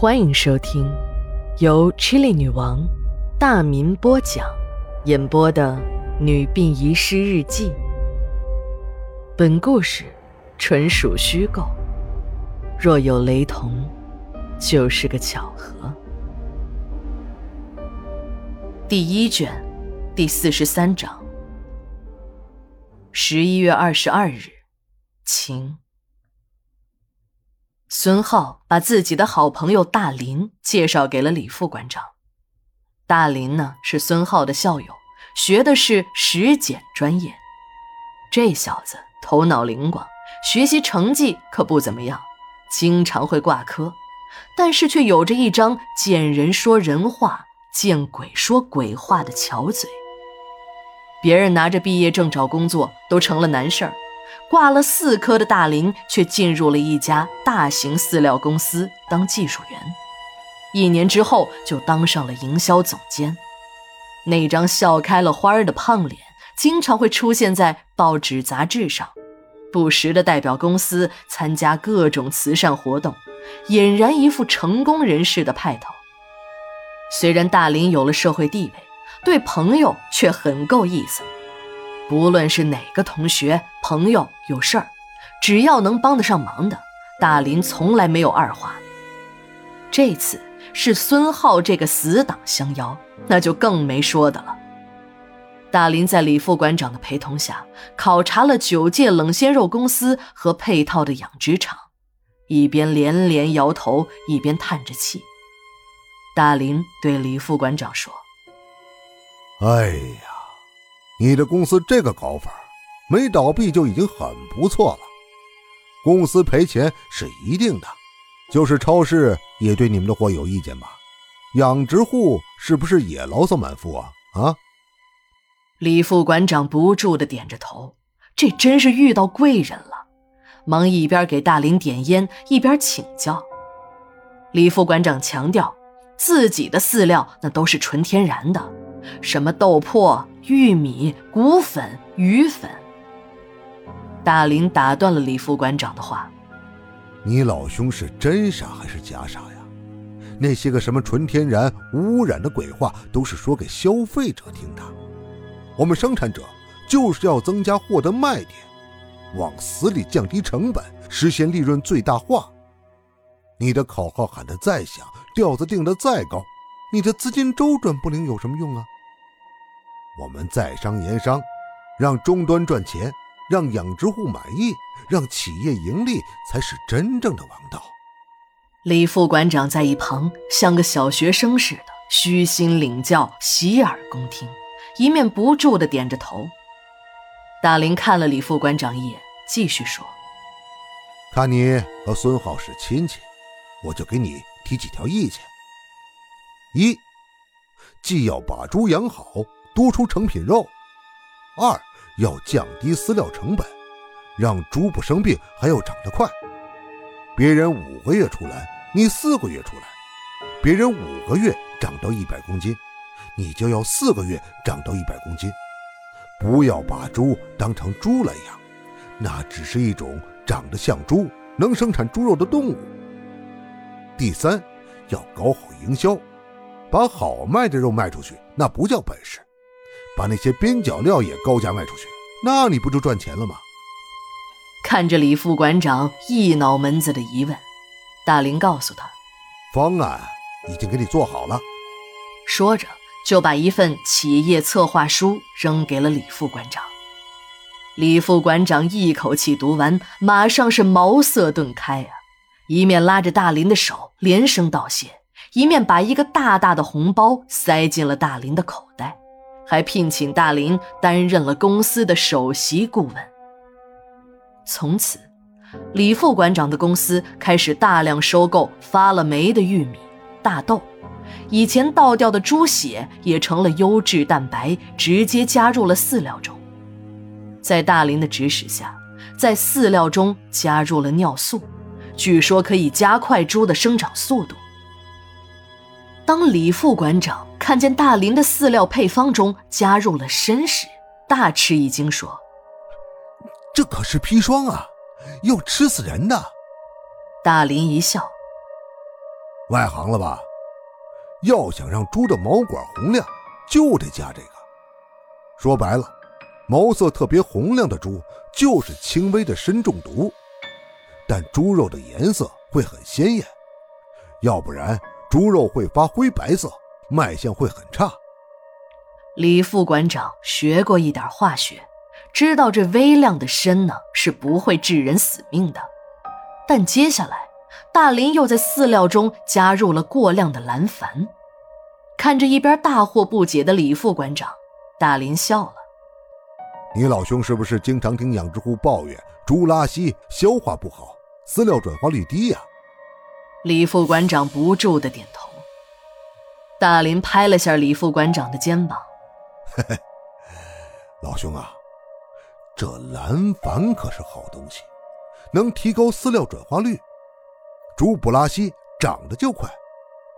欢迎收听由 Chili 女王大民播讲、演播的《女病遗失日记》。本故事纯属虚构，若有雷同，就是个巧合。第一卷，第四十三章。十一月二十二日，晴。孙浩把自己的好朋友大林介绍给了李副馆长。大林呢是孙浩的校友，学的是实检专业。这小子头脑灵光，学习成绩可不怎么样，经常会挂科，但是却有着一张见人说人话、见鬼说鬼话的巧嘴。别人拿着毕业证找工作都成了难事儿。挂了四科的大林却进入了一家大型饲料公司当技术员，一年之后就当上了营销总监。那张笑开了花儿的胖脸经常会出现在报纸杂志上，不时的代表公司参加各种慈善活动，俨然一副成功人士的派头。虽然大林有了社会地位，对朋友却很够意思。不论是哪个同学、朋友有事儿，只要能帮得上忙的，大林从来没有二话。这次是孙浩这个死党相邀，那就更没说的了。大林在李副馆长的陪同下，考察了九界冷鲜肉公司和配套的养殖场，一边连连摇头，一边叹着气。大林对李副馆长说：“哎呀。”你的公司这个搞法，没倒闭就已经很不错了。公司赔钱是一定的，就是超市也对你们的货有意见吧？养殖户是不是也牢骚满腹啊？啊！李副馆长不住的点着头，这真是遇到贵人了，忙一边给大林点烟，一边请教。李副馆长强调，自己的饲料那都是纯天然的，什么豆粕。玉米、谷粉、鱼粉。大林打断了李副馆长的话：“你老兄是真傻还是假傻呀？那些个什么纯天然、无污染的鬼话，都是说给消费者听的。我们生产者就是要增加货的卖点，往死里降低成本，实现利润最大化。你的口号喊得再响，调子定得再高，你的资金周转不灵有什么用啊？”我们在商言商，让终端赚钱，让养殖户满意，让企业盈利，才是真正的王道。李副馆长在一旁像个小学生似的，虚心领教，洗耳恭听，一面不住的点着头。大林看了李副馆长一眼，继续说：“看你和孙浩是亲戚，我就给你提几条意见：一，既要把猪养好。”多出成品肉，二要降低饲料成本，让猪不生病，还要长得快。别人五个月出来，你四个月出来；别人五个月长到一百公斤，你就要四个月长到一百公斤。不要把猪当成猪来养，那只是一种长得像猪、能生产猪肉的动物。第三，要搞好营销，把好卖的肉卖出去，那不叫本事。把那些边角料也高价卖出去，那你不就赚钱了吗？看着李副馆长一脑门子的疑问，大林告诉他：“方案已经给你做好了。”说着就把一份企业策划书扔给了李副馆长。李副馆长一口气读完，马上是茅塞顿开啊！一面拉着大林的手连声道谢，一面把一个大大的红包塞进了大林的口袋。还聘请大林担任了公司的首席顾问。从此，李副馆长的公司开始大量收购发了霉的玉米、大豆，以前倒掉的猪血也成了优质蛋白，直接加入了饲料中。在大林的指使下，在饲料中加入了尿素，据说可以加快猪的生长速度。当李副馆长。看见大林的饲料配方中加入了砷时，大吃一惊，说：“这可是砒霜啊，要吃死人的。”大林一笑：“外行了吧？要想让猪的毛管红亮，就得加这个。说白了，毛色特别红亮的猪就是轻微的砷中毒，但猪肉的颜色会很鲜艳，要不然猪肉会发灰白色，卖相会很差。李副馆长学过一点化学，知道这微量的砷呢是不会致人死命的，但接下来。大林又在饲料中加入了过量的蓝矾，看着一边大惑不解的李副馆长，大林笑了：“你老兄是不是经常听养殖户抱怨猪拉稀、消化不好、饲料转化率低呀？”李副馆长不住的点头。大林拍了下李副馆长的肩膀：“嘿嘿，老兄啊，这蓝矾可是好东西，能提高饲料转化率。”猪不拉稀，长得就快，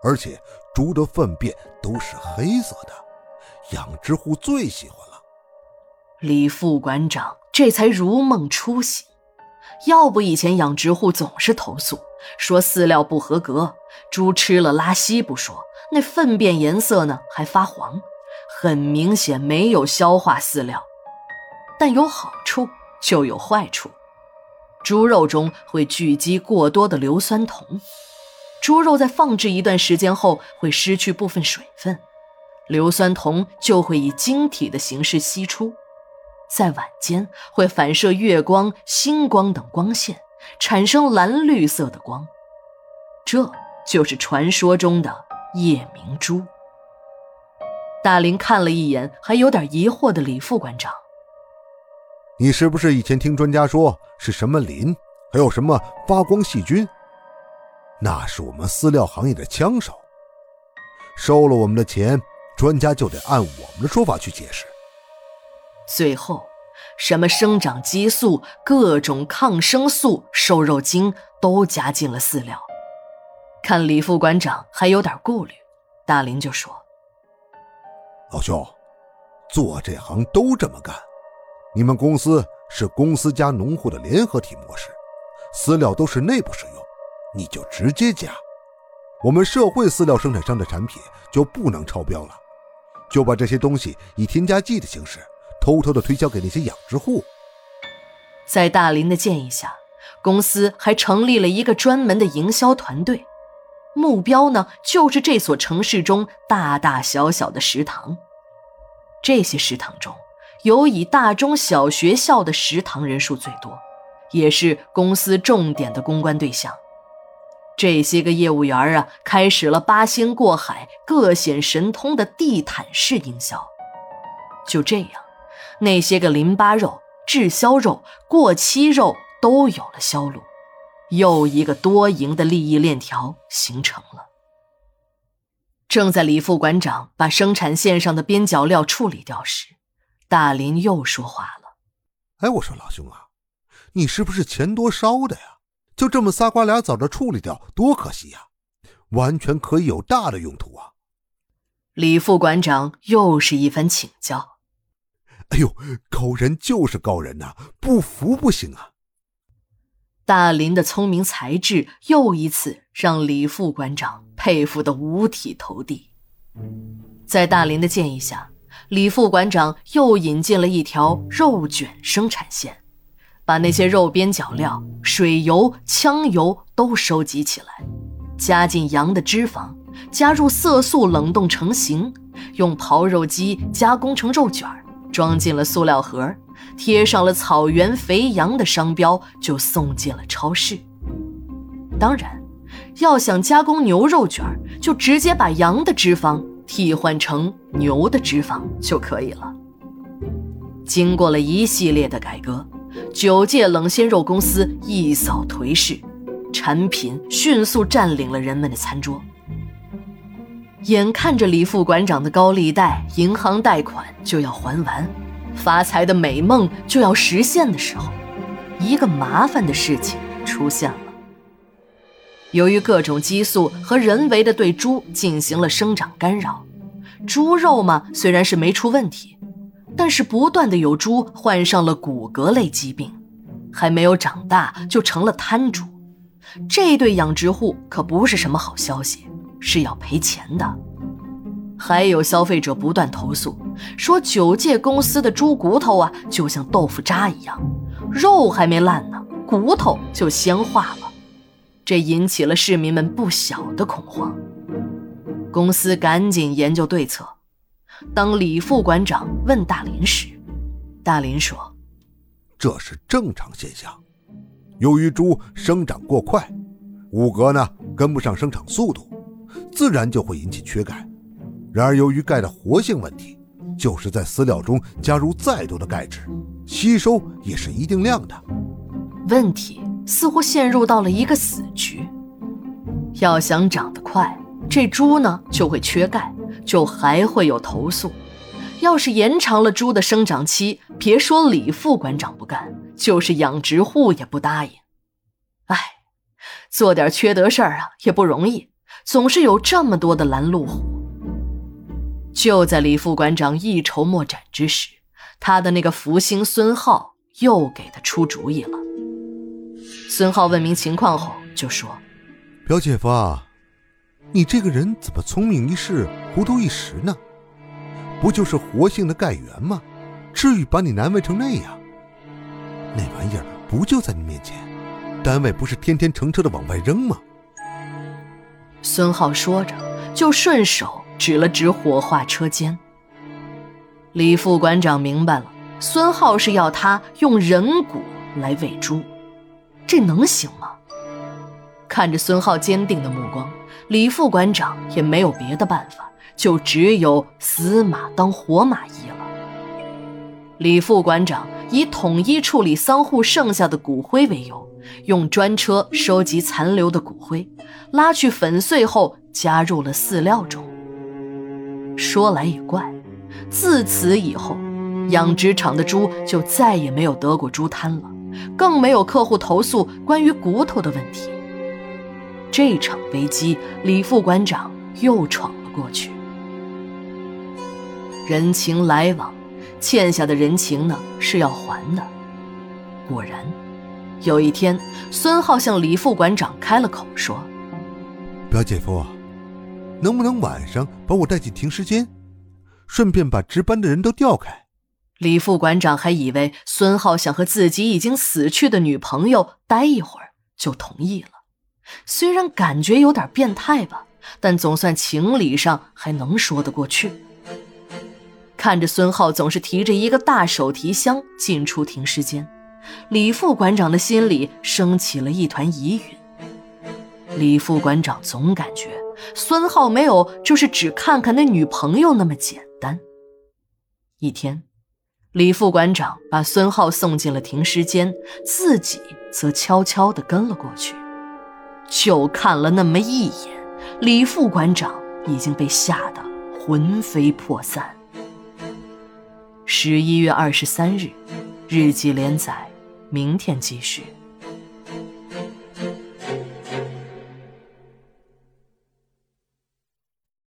而且猪的粪便都是黑色的，养殖户最喜欢了。李副馆长这才如梦初醒，要不以前养殖户总是投诉说饲料不合格，猪吃了拉稀不说，那粪便颜色呢还发黄，很明显没有消化饲料。但有好处就有坏处。猪肉中会聚集过多的硫酸铜，猪肉在放置一段时间后会失去部分水分，硫酸铜就会以晶体的形式析出，在晚间会反射月光、星光等光线，产生蓝绿色的光，这就是传说中的夜明珠。大林看了一眼还有点疑惑的李副馆长。你是不是以前听专家说是什么磷，还有什么发光细菌？那是我们饲料行业的枪手，收了我们的钱，专家就得按我们的说法去解释。最后，什么生长激素、各种抗生素、瘦肉精都加进了饲料。看李副馆长还有点顾虑，大林就说：“老兄，做这行都这么干。”你们公司是公司加农户的联合体模式，饲料都是内部使用，你就直接加。我们社会饲料生产商的产品就不能超标了，就把这些东西以添加剂的形式偷偷的推销给那些养殖户。在大林的建议下，公司还成立了一个专门的营销团队，目标呢就是这所城市中大大小小的食堂。这些食堂中。有以大中小学校的食堂人数最多，也是公司重点的公关对象。这些个业务员啊，开始了八仙过海、各显神通的地毯式营销。就这样，那些个淋巴肉、滞销肉、过期肉都有了销路，又一个多赢的利益链条形成了。正在李副馆长把生产线上的边角料处理掉时，大林又说话了：“哎，我说老兄啊，你是不是钱多烧的呀？就这么仨瓜俩枣的处理掉，多可惜呀！完全可以有大的用途啊！”李副馆长又是一番请教：“哎呦，高人就是高人呐，不服不行啊！”大林的聪明才智又一次让李副馆长佩服的五体投地。在大林的建议下。李副馆长又引进了一条肉卷生产线，把那些肉边角料、水油、枪油都收集起来，加进羊的脂肪，加入色素冷冻成型，用刨肉机加工成肉卷，装进了塑料盒，贴上了“草原肥羊”的商标，就送进了超市。当然，要想加工牛肉卷，就直接把羊的脂肪。替换成牛的脂肪就可以了。经过了一系列的改革，九界冷鲜肉公司一扫颓势，产品迅速占领了人们的餐桌。眼看着李副馆长的高利贷、银行贷款就要还完，发财的美梦就要实现的时候，一个麻烦的事情出现了。由于各种激素和人为的对猪进行了生长干扰，猪肉嘛虽然是没出问题，但是不断的有猪患上了骨骼类疾病，还没有长大就成了瘫猪，这对养殖户可不是什么好消息，是要赔钱的。还有消费者不断投诉，说九界公司的猪骨头啊，就像豆腐渣一样，肉还没烂呢，骨头就先化了，这引起了市民们不小的恐慌。公司赶紧研究对策。当李副馆长问大林时，大林说：“这是正常现象。由于猪生长过快，骨骼呢跟不上生长速度，自然就会引起缺钙。然而，由于钙的活性问题，就是在饲料中加入再多的钙质，吸收也是一定量的。问题似乎陷入到了一个死局。要想长得快，这猪呢就会缺钙。”就还会有投诉。要是延长了猪的生长期，别说李副馆长不干，就是养殖户也不答应。哎，做点缺德事儿啊也不容易，总是有这么多的拦路虎。就在李副馆长一筹莫展之时，他的那个福星孙浩又给他出主意了。孙浩问明情况后就说：“表姐夫啊。”你这个人怎么聪明一世，糊涂一时呢？不就是活性的钙源吗？至于把你难为成那样？那玩意儿不就在你面前？单位不是天天乘车的往外扔吗？孙浩说着，就顺手指了指火化车间。李副馆长明白了，孙浩是要他用人骨来喂猪，这能行吗？看着孙浩坚定的目光。李副馆长也没有别的办法，就只有死马当活马医了。李副馆长以统一处理丧户剩下的骨灰为由，用专车收集残留的骨灰，拉去粉碎后加入了饲料中。说来也怪，自此以后，养殖场的猪就再也没有得过猪瘫了，更没有客户投诉关于骨头的问题。这场危机，李副馆长又闯了过去。人情来往，欠下的人情呢是要还的。果然，有一天，孙浩向李副馆长开了口说：“表姐夫，能不能晚上把我带进停尸间，顺便把值班的人都调开？”李副馆长还以为孙浩想和自己已经死去的女朋友待一会儿，就同意了。虽然感觉有点变态吧，但总算情理上还能说得过去。看着孙浩总是提着一个大手提箱进出停尸间，李副馆长的心里升起了一团疑云。李副馆长总感觉孙浩没有就是只看看那女朋友那么简单。一天，李副馆长把孙浩送进了停尸间，自己则悄悄地跟了过去。就看了那么一眼，李副馆长已经被吓得魂飞魄散。十一月二十三日，日记连载，明天继续。